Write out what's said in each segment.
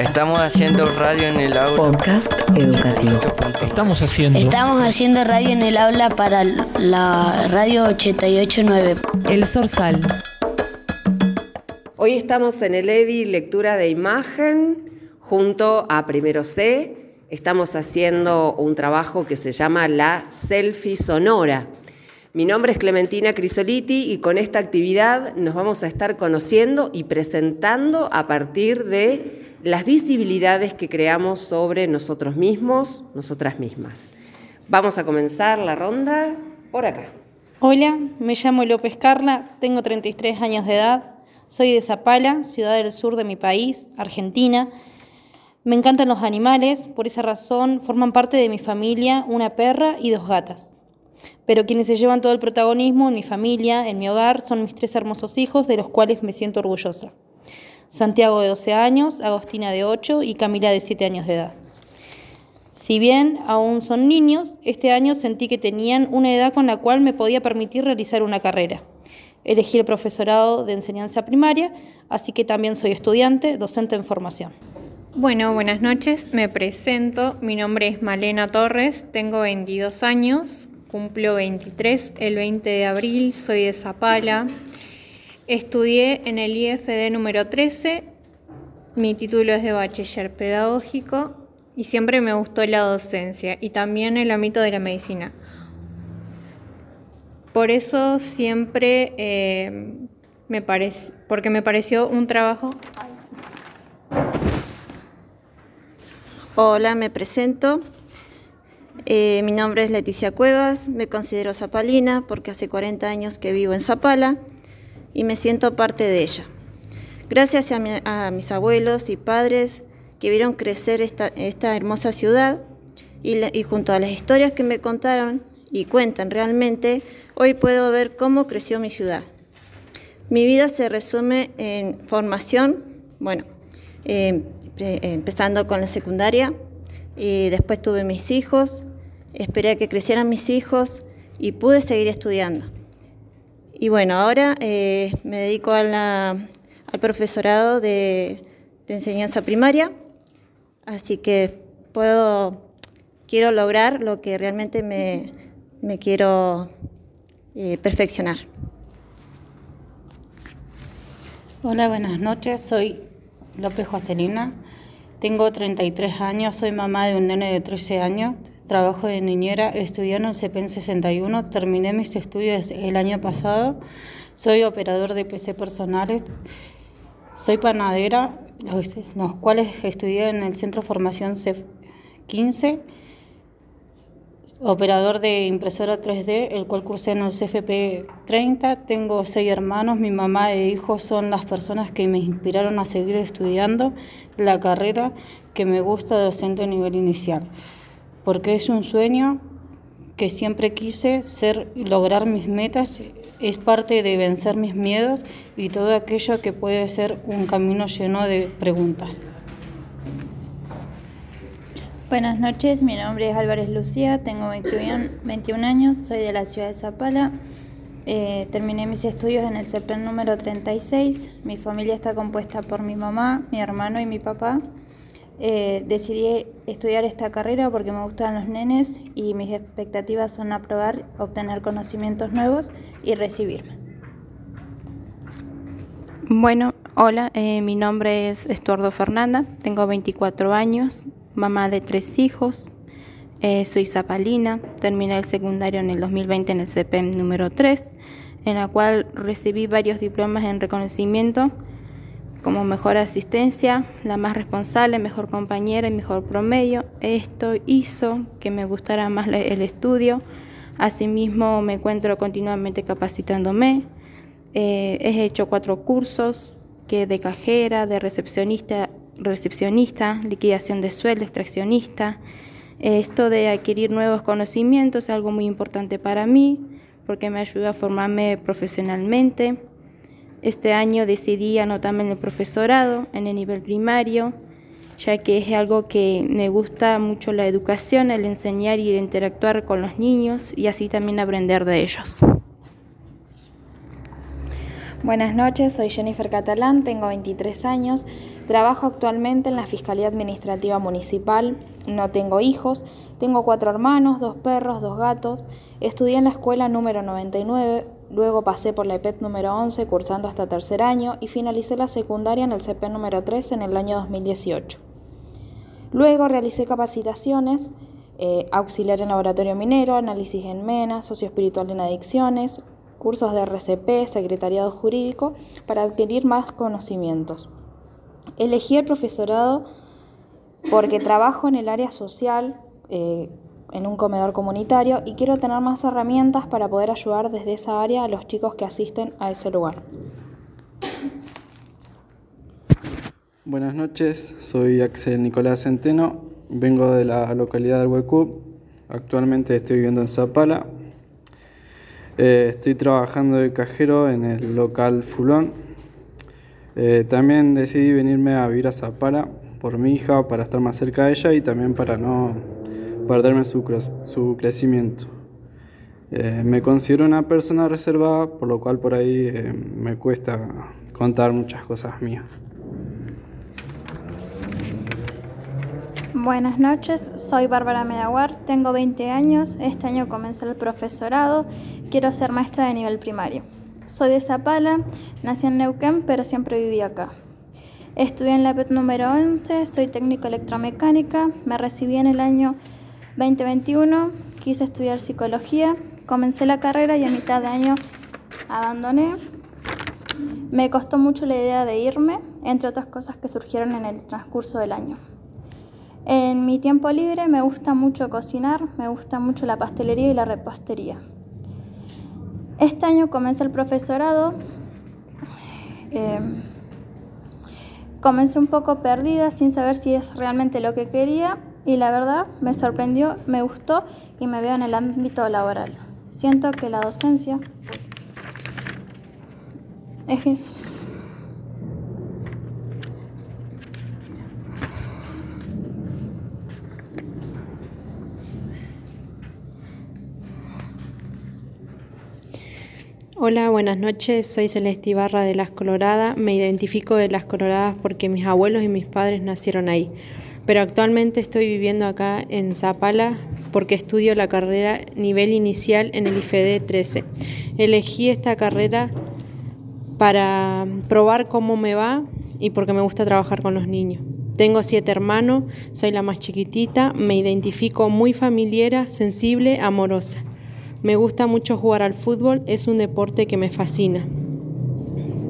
Estamos haciendo radio en el aula. Podcast educativo. Estamos haciendo. Estamos haciendo radio en el aula para la radio 889. El Sorsal. Hoy estamos en el EDI Lectura de Imagen junto a Primero C. Estamos haciendo un trabajo que se llama La Selfie Sonora. Mi nombre es Clementina Crisoliti y con esta actividad nos vamos a estar conociendo y presentando a partir de las visibilidades que creamos sobre nosotros mismos, nosotras mismas. Vamos a comenzar la ronda por acá. Hola, me llamo López Carla, tengo 33 años de edad, soy de Zapala, ciudad del sur de mi país, Argentina. Me encantan los animales, por esa razón forman parte de mi familia una perra y dos gatas. Pero quienes se llevan todo el protagonismo en mi familia, en mi hogar, son mis tres hermosos hijos, de los cuales me siento orgullosa. Santiago de 12 años, Agostina de 8 y Camila de 7 años de edad. Si bien aún son niños, este año sentí que tenían una edad con la cual me podía permitir realizar una carrera. Elegí el profesorado de enseñanza primaria, así que también soy estudiante, docente en formación. Bueno, buenas noches, me presento, mi nombre es Malena Torres, tengo 22 años, cumplo 23 el 20 de abril, soy de Zapala, Estudié en el IFD número 13, mi título es de bachiller pedagógico y siempre me gustó la docencia y también el ámbito de la medicina. Por eso siempre eh, me parece, porque me pareció un trabajo. Hola, me presento. Eh, mi nombre es Leticia Cuevas, me considero zapalina porque hace 40 años que vivo en Zapala y me siento parte de ella. Gracias a, mis abuelos y padres que vieron crecer esta, hermosa ciudad y, junto a las historias que me contaron y cuentan realmente, hoy puedo ver cómo creció mi ciudad. Mi vida se resume en formación, bueno, em, empezando con la secundaria, y después tuve mis hijos, esperé a que crecieran mis hijos y pude seguir estudiando. Y bueno, ahora eh, me dedico al profesorado de, enseñanza primaria, así que puedo, quiero lograr lo que realmente me, quiero eh, perfeccionar. Hola, buenas noches, soy López Joselina, tengo 33 años, soy mamá de un nene de 13 años, trabajo de niñera, estudié en el CPN 61, terminé mis estudios el año pasado, soy operador de PC personales, soy panadera, los, cuales estudié en el Centro Formación CEF 15, operador de impresora 3D, el cual cursé en el CFP 30, tengo seis hermanos, mi mamá e hijos son las personas que me inspiraron a seguir estudiando la carrera que me gusta docente a nivel inicial porque es un sueño que siempre quise ser lograr mis metas, es parte de vencer mis miedos y todo aquello que puede ser un camino lleno de preguntas. Buenas noches, mi nombre es Álvarez Lucía, tengo 21, años, soy de la ciudad de Zapala. Eh, terminé mis estudios en el CEPEN número 36. Mi familia está compuesta por mi mamá, mi hermano y mi papá. Eh, decidí estudiar esta carrera porque me gustan los nenes y mis expectativas son aprobar, obtener conocimientos nuevos y recibirme. Bueno, hola, eh, mi nombre es Estuardo Fernanda, tengo 24 años, mamá de tres hijos, eh, soy zapalina, terminé el secundario en el 2020 en el CPM número 3, en la cual recibí varios diplomas en reconocimiento como mejor asistencia, la más responsable, mejor compañera y mejor promedio. Esto hizo que me gustara más el estudio. Asimismo, me encuentro continuamente capacitándome. Eh, he hecho cuatro cursos que de cajera, de recepcionista, recepcionista, liquidación de sueldo, extraccionista. Esto de adquirir nuevos conocimientos es algo muy importante para mí porque me ayuda a formarme profesionalmente. Este año decidí anotarme en el profesorado, en el nivel primario, ya que es algo que me gusta mucho la educación, el enseñar y el interactuar con los niños y así también aprender de ellos. Buenas noches, soy Jennifer Catalán, tengo 23 años, Trabajo actualmente en la Fiscalía Administrativa Municipal, no tengo hijos, tengo cuatro hermanos, dos perros, dos gatos, estudié en la escuela número 99, luego pasé por la EPET número 11 cursando hasta tercer año y finalicé la secundaria en el CP número 3 en el año 2018. Luego realicé capacitaciones, eh, auxiliar en laboratorio minero, análisis en MENA, socio espiritual en adicciones, cursos de RCP, secretariado jurídico, para adquirir más conocimientos. Elegí el profesorado porque trabajo en el área social, eh, en un comedor comunitario, y quiero tener más herramientas para poder ayudar desde esa área a los chicos que asisten a ese lugar. Buenas noches, soy Axel Nicolás Centeno, vengo de la localidad del Huecú, actualmente estoy viviendo en Zapala, eh, estoy trabajando de cajero en el local Fulón. Eh, también decidí venirme a vivir a Zapala por mi hija, para estar más cerca de ella y también para no perderme su, su crecimiento. Eh, me considero una persona reservada, por lo cual por ahí me cuesta contar muchas cosas mías. Buenas noches, soy Bárbara Medaguar, tengo 20 años, este año comencé el profesorado, quiero ser maestra de nivel primario. Soy de Zapala, nací en Neuquén, pero siempre viví acá. Estudié en la PET número 11, soy técnico electromecánica, me recibí en el año 2021, quise estudiar psicología, comencé la carrera y a mitad de año abandoné. Me costó mucho la idea de irme, entre otras cosas que surgieron en el transcurso del año. En mi tiempo libre me gusta mucho cocinar, me gusta mucho la pastelería y la repostería. Este año comencé el profesorado. Em, comencé un poco perdida sin saber si es realmente lo que quería y la verdad me sorprendió, me gustó y me veo en el ámbito laboral. Siento que la docencia es Hola, buenas noches. Soy Celeste Ibarra de Las Coloradas. Me identifico de Las Coloradas porque mis abuelos y mis padres nacieron ahí. Pero actualmente estoy viviendo acá en Zapala porque estudio la carrera nivel inicial en el IFED 13. Elegí esta carrera para probar cómo me va y porque me gusta trabajar con los niños. Tengo siete hermanos, soy la más chiquitita, me identifico muy familiar, sensible, amorosa. Me gusta mucho jugar al fútbol, es un deporte que me fascina.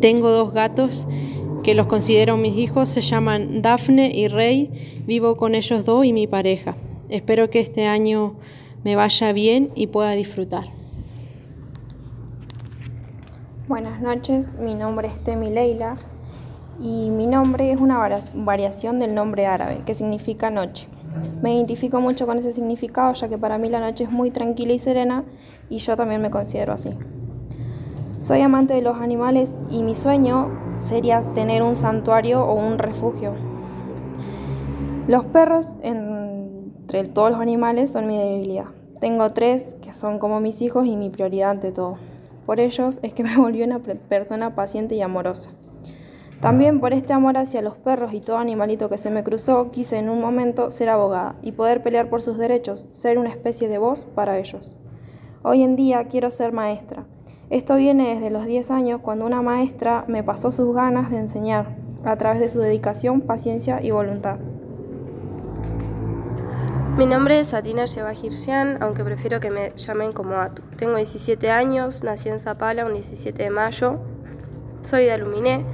Tengo dos gatos que los considero mis hijos, se llaman Dafne y Rey, vivo con ellos dos y mi pareja. Espero que este año me vaya bien y pueda disfrutar. Buenas noches, mi nombre es Temi Leila y mi nombre es una variación del nombre árabe que significa noche. Me identifico mucho con ese significado, ya que para mí la noche es muy tranquila y serena y yo también me considero así. Soy amante de los animales y mi sueño sería tener un santuario o un refugio. Los perros, entre todos los animales, son mi debilidad. Tengo tres que son como mis hijos y mi prioridad ante todo. Por ellos es que me volví una persona paciente y amorosa. También por este amor hacia los perros y todo animalito que se me cruzó, quise en un momento ser abogada y poder pelear por sus derechos, ser una especie de voz para ellos. Hoy en día quiero ser maestra. Esto viene desde los 10 años cuando una maestra me pasó sus ganas de enseñar a través de su dedicación, paciencia y voluntad. Mi nombre es Satina Yevahirsian, aunque prefiero que me llamen como Atu. Tengo 17 años, nací en Zapala un 17 de mayo, soy de Aluminé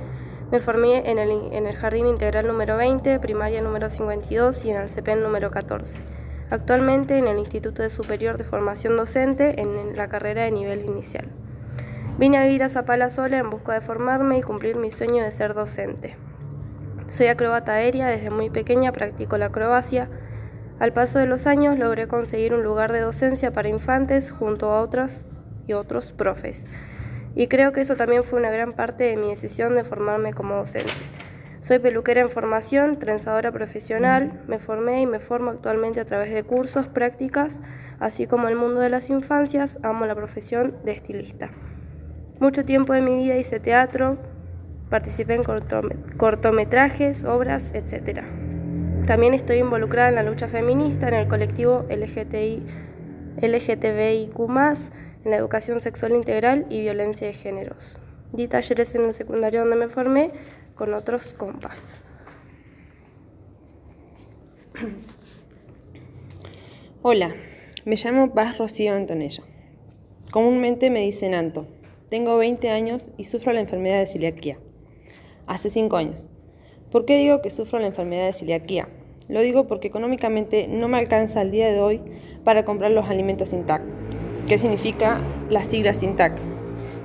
me formé en el, Jardín Integral número 20, primaria número 52 y en el CPEN número 14. Actualmente en el Instituto de Superior de Formación Docente en la carrera de nivel inicial. Vine a vivir a Zapala sola en busca de formarme y cumplir mi sueño de ser docente. Soy acrobata aérea, desde muy pequeña practico la acrobacia. Al paso de los años logré conseguir un lugar de docencia para infantes junto a otras y otros profes y creo que eso también fue una gran parte de mi decisión de formarme como docente. Soy peluquera en formación, trenzadora profesional, me formé y me formo actualmente a través de cursos, prácticas, así como el mundo de las infancias, amo la profesión de estilista. Mucho tiempo de mi vida hice teatro, Participé en cortometrajes, obras, etc. También estoy involucrada en la lucha feminista, en el colectivo LGTBIQ, en la educación sexual integral y violencia de géneros. Di talleres en el secundario donde me formé con otros compas. Hola, me llamo Paz Rocío Antonella. Comúnmente me dicen Anto. Tengo 20 años y sufro la enfermedad de celiaquía. Hace 5 años. ¿Por qué digo que sufro la enfermedad de celiaquía? Lo digo porque económicamente no me alcanza al día de hoy para comprar los alimentos sin TAC. ¿Qué significa las siglas sin TAC?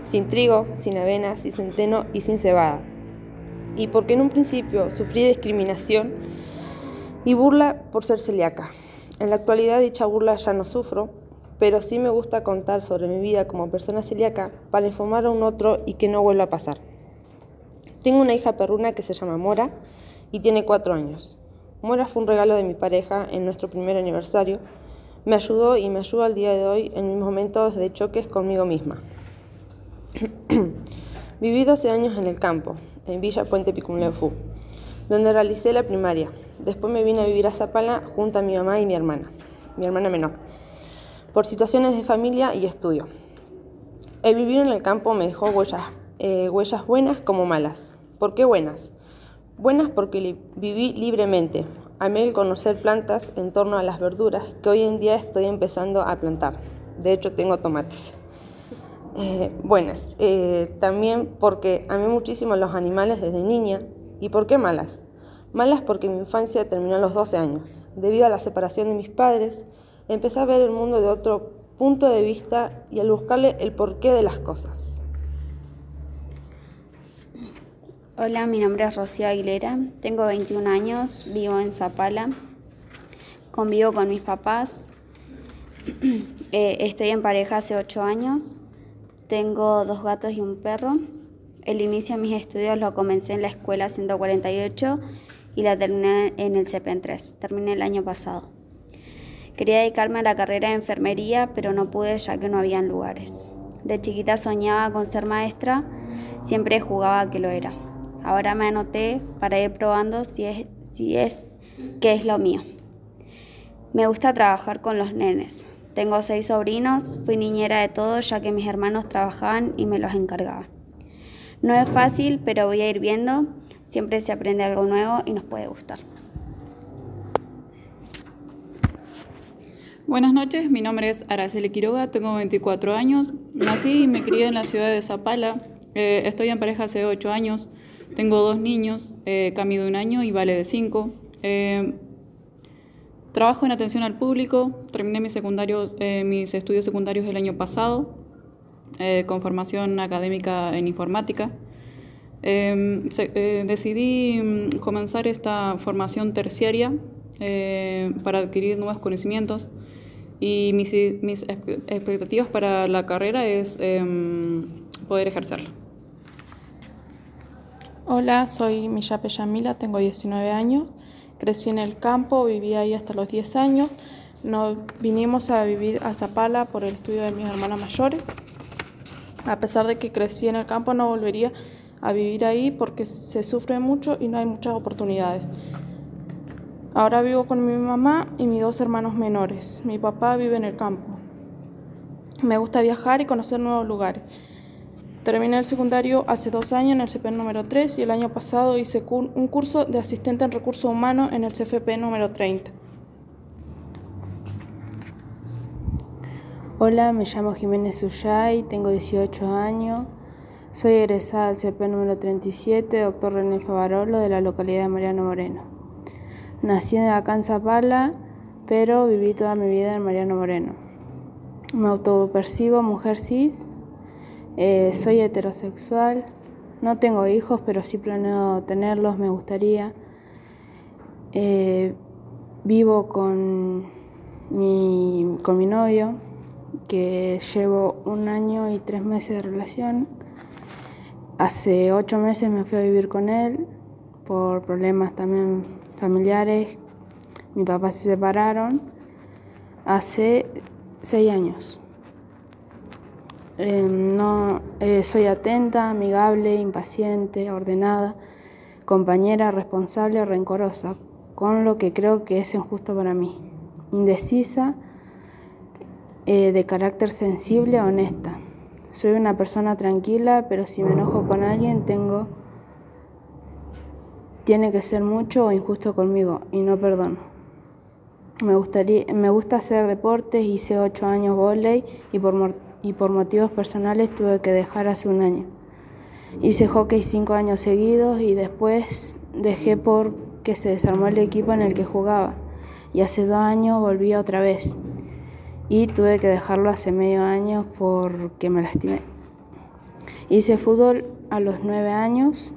Sin trigo, sin avena, sin centeno y sin cebada. Y porque en un principio sufrí discriminación y burla por ser celíaca. En la actualidad dicha burla ya no sufro, pero sí me gusta contar sobre mi vida como persona celíaca para informar a un otro y que no vuelva a pasar. Tengo una hija perruna que se llama Mora y tiene cuatro años. Mora fue un regalo de mi pareja en nuestro primer aniversario me ayudó y me ayuda al día de hoy en mis momentos de choques conmigo misma. Viví 12 años en el campo, en Villa Puente Picumleufú, donde realicé la primaria. Después me vine a vivir a Zapala junto a mi mamá y mi hermana, mi hermana menor, por situaciones de familia y estudio. El vivir en el campo me dejó huellas, eh, huellas buenas como malas. ¿Por qué buenas? Buenas porque viví libremente, Amé el conocer plantas en torno a las verduras que hoy en día estoy empezando a plantar. De hecho, tengo tomates. Eh, buenas. Eh, también porque amé muchísimo los animales desde niña. ¿Y por qué malas? Malas porque mi infancia terminó a los 12 años. Debido a la separación de mis padres, empecé a ver el mundo de otro punto de vista y al buscarle el porqué de las cosas. Hola, mi nombre es Rocío Aguilera, tengo 21 años, vivo en Zapala, convivo con mis papás, eh, estoy en pareja hace 8 años, tengo dos gatos y un perro. El inicio de mis estudios lo comencé en la escuela 148 y la terminé en el CPN 3, terminé el año pasado. Quería dedicarme a la carrera de enfermería, pero no pude ya que no habían lugares. De chiquita soñaba con ser maestra, siempre jugaba que lo era. Ahora me anoté para ir probando si es, si es que es lo mío. Me gusta trabajar con los nenes. Tengo seis sobrinos, fui niñera de todos ya que mis hermanos trabajaban y me los encargaba. No es fácil, pero voy a ir viendo. Siempre se aprende algo nuevo y nos puede gustar. Buenas noches, mi nombre es Araceli Quiroga, tengo 24 años. Nací y me crié en la ciudad de Zapala. Eh, estoy en pareja hace 8 años. Tengo dos niños, eh, Cami de un año y Vale de cinco. Eh, trabajo en atención al público, terminé mis, secundarios, eh, mis estudios secundarios el año pasado, eh, con formación académica en informática. decidí mm, comenzar esta formación terciaria para adquirir nuevos conocimientos y mis, mis expectativas para la carrera es em, poder ejercerla. Hola, soy Miyape Yamila, tengo 19 años. Crecí en el campo, viví ahí hasta los 10 años. Nos vinimos a vivir a Zapala por el estudio de mis hermanas mayores. A pesar de que crecí en el campo, no volvería a vivir ahí porque se sufre mucho y no hay muchas oportunidades. Ahora vivo con mi mamá y mis dos hermanos menores. Mi papá vive en el campo. Me gusta viajar y conocer nuevos lugares. Terminé el secundario hace dos años en el CP número 3 y el año pasado hice un curso de asistente en recursos humanos en el CFP número 30. Hola, me llamo Jiménez Uyay, tengo 18 años. Soy egresada del CP número 37, doctor René Favarolo, de la localidad de Mariano Moreno. Nací acá en Zapala, pero viví toda mi vida en Mariano Moreno. Me autopercibo mujer cis eh, soy heterosexual, no tengo hijos, pero sí planeo tenerlos, me gustaría. Eh, vivo con mi, con mi novio, que llevo un año y tres meses de relación. Hace ocho meses me fui a vivir con él por problemas también familiares. Mi papá se separaron hace seis años. Em, no, eh, soy atenta, amigable, impaciente, ordenada, compañera, responsable, rencorosa, con lo que creo que es injusto para mí. Indecisa, eh, de carácter sensible, honesta. Soy una persona tranquila, pero si me enojo con alguien tengo tiene que ser mucho o injusto conmigo y no perdono. Me, gustaría, me gusta hacer deportes, hice ocho años volei y por, y por motivos personales tuve que dejar hace un año. Hice hockey cinco años seguidos y después dejé porque se desarmó el equipo en el que jugaba y hace dos años volví otra vez y tuve que dejarlo hace medio año porque me lastimé. Hice fútbol a los nueve años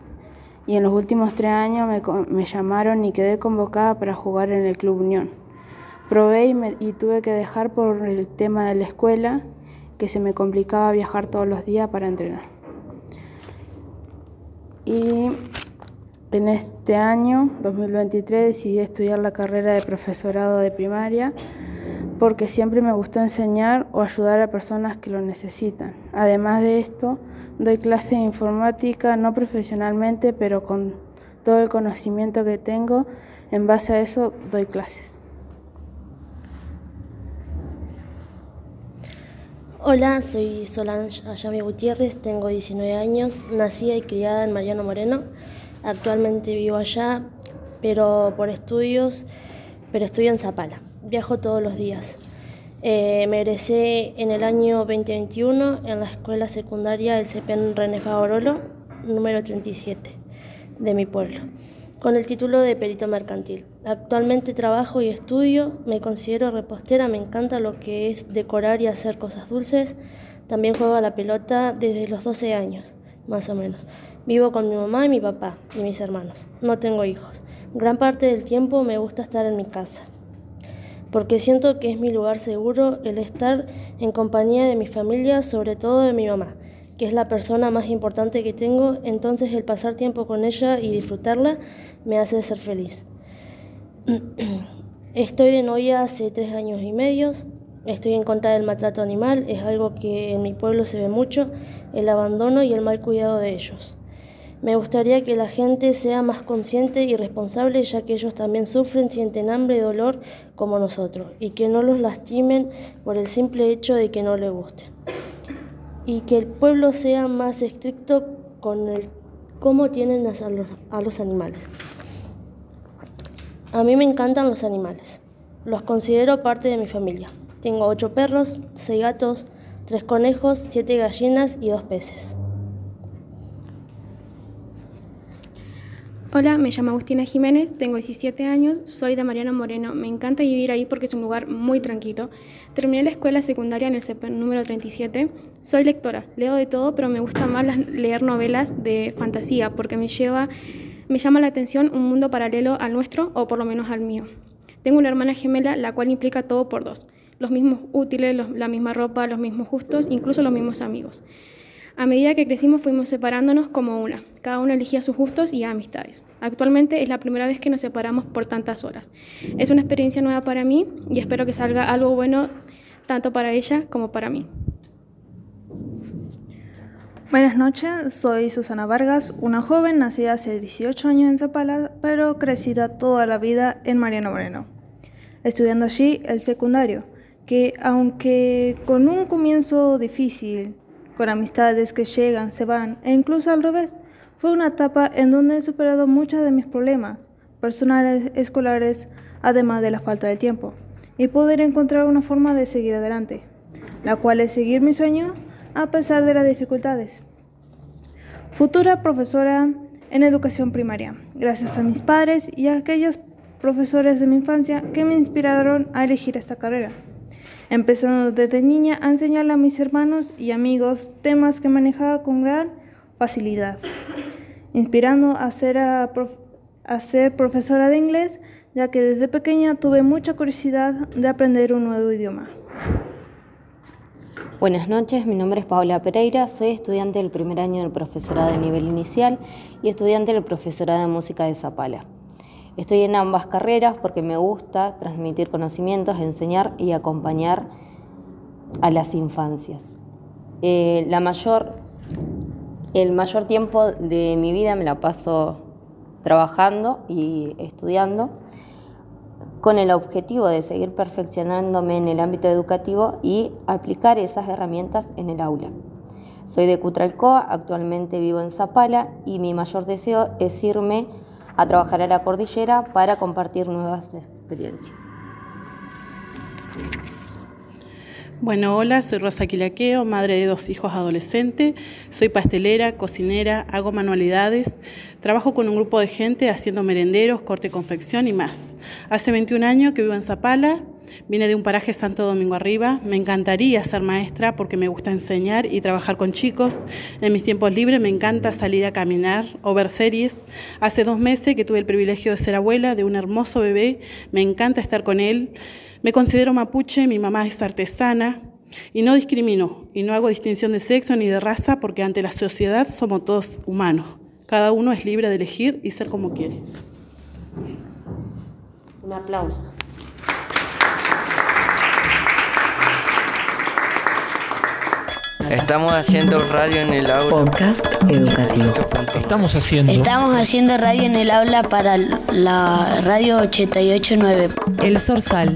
y en los últimos tres años me, llamaron y quedé convocada para jugar en el Club Unión. Probé y, tuve que dejar por el tema de la escuela, que se me complicaba viajar todos los días para entrenar. Y en este año, 2023, decidí estudiar la carrera de profesorado de primaria porque siempre me gustó enseñar o ayudar a personas que lo necesitan. Además de esto, Doy clases de informática, no profesionalmente, pero con todo el conocimiento que tengo, en base a eso doy clases. Hola, soy Solange Ayami Gutiérrez, tengo 19 años, nacida y criada en Mariano Moreno. Actualmente vivo allá, pero por estudios, pero estudio en Zapala. Viajo todos los días. Eh, me egresé en el año 2021 en la escuela secundaria del CEPEN René Favorolo, número 37, de mi pueblo, con el título de perito mercantil. Actualmente trabajo y estudio, me considero repostera, me encanta lo que es decorar y hacer cosas dulces. También juego a la pelota desde los 12 años, más o menos. Vivo con mi mamá y mi papá y mis hermanos. No tengo hijos. Gran parte del tiempo me gusta estar en mi casa porque siento que es mi lugar seguro el estar en compañía de mi familia, sobre todo de mi mamá, que es la persona más importante que tengo, entonces el pasar tiempo con ella y disfrutarla me hace ser feliz. Estoy de novia hace tres años y medio, estoy en contra del maltrato animal, es algo que en mi pueblo se ve mucho, el abandono y el mal cuidado de ellos. Me gustaría que la gente sea más consciente y responsable, ya que ellos también sufren, sienten hambre y dolor como nosotros, y que no los lastimen por el simple hecho de que no les guste. Y que el pueblo sea más estricto con el cómo tienen a los, a los animales. A mí me encantan los animales. Los considero parte de mi familia. Tengo ocho perros, seis gatos, tres conejos, siete gallinas y dos peces. Hola, me llamo Agustina Jiménez, tengo 17 años, soy de Mariano Moreno. Me encanta vivir ahí porque es un lugar muy tranquilo. Terminé la escuela secundaria en el CEP número 37. Soy lectora, leo de todo, pero me gusta más leer novelas de fantasía porque me lleva me llama la atención un mundo paralelo al nuestro o por lo menos al mío. Tengo una hermana gemela la cual implica todo por dos. Los mismos útiles, la misma ropa, los mismos gustos, incluso los mismos amigos. A medida que crecimos fuimos separándonos como una. Cada uno elegía sus gustos y amistades. Actualmente es la primera vez que nos separamos por tantas horas. Es una experiencia nueva para mí y espero que salga algo bueno tanto para ella como para mí. Buenas noches, soy Susana Vargas, una joven nacida hace 18 años en Zapala, pero crecida toda la vida en Mariano Moreno, estudiando allí el secundario, que aunque con un comienzo difícil, con amistades que llegan, se van, e incluso al revés. Fue una etapa en donde he superado muchos de mis problemas personales, escolares, además de la falta de tiempo, y poder encontrar una forma de seguir adelante, la cual es seguir mi sueño a pesar de las dificultades. Futura profesora en educación primaria, gracias a mis padres y a aquellos profesores de mi infancia que me inspiraron a elegir esta carrera empezando desde niña a a mis hermanos y amigos temas que manejaba con gran facilidad, inspirando a ser, a, ser profesora de inglés, ya que desde pequeña tuve mucha curiosidad de aprender un nuevo idioma. Buenas noches, mi nombre es Paola Pereira, soy estudiante del primer año del profesorado de nivel inicial y estudiante del profesorado de música de Zapala. Estoy en ambas carreras porque me gusta transmitir conocimientos, enseñar y acompañar a las infancias. Eh, el mayor tiempo de mi vida me la paso trabajando y estudiando con el objetivo de seguir perfeccionándome en el ámbito educativo y aplicar esas herramientas en el aula. Soy de Cutralcoa, actualmente vivo en Zapala y mi mayor deseo es irme a trabajar a la cordillera para compartir nuevas experiencias. Bueno, hola, soy Rosa Quilaqueo, madre de dos hijos adolescentes. Soy pastelera, cocinera, hago manualidades. Trabajo con un grupo de gente haciendo merenderos, corte confección y más. Hace 21 años que vivo en Zapala. Vine de un paraje Santo Domingo Arriba. Me encantaría ser maestra porque me gusta enseñar y trabajar con chicos. En mis tiempos libres me encanta salir a caminar o ver series. Hace dos meses que tuve el privilegio de ser abuela de un hermoso bebé. Me encanta estar con él. Me considero mapuche, mi mamá es artesana y no discrimino y no hago distinción de sexo ni de raza porque ante la sociedad somos todos humanos. Cada uno es libre de elegir y ser como quiere. Un aplauso. Estamos haciendo radio en el aula. Podcast educativo. Estamos haciendo. Estamos haciendo radio en el aula para la radio 889. El Sorsal.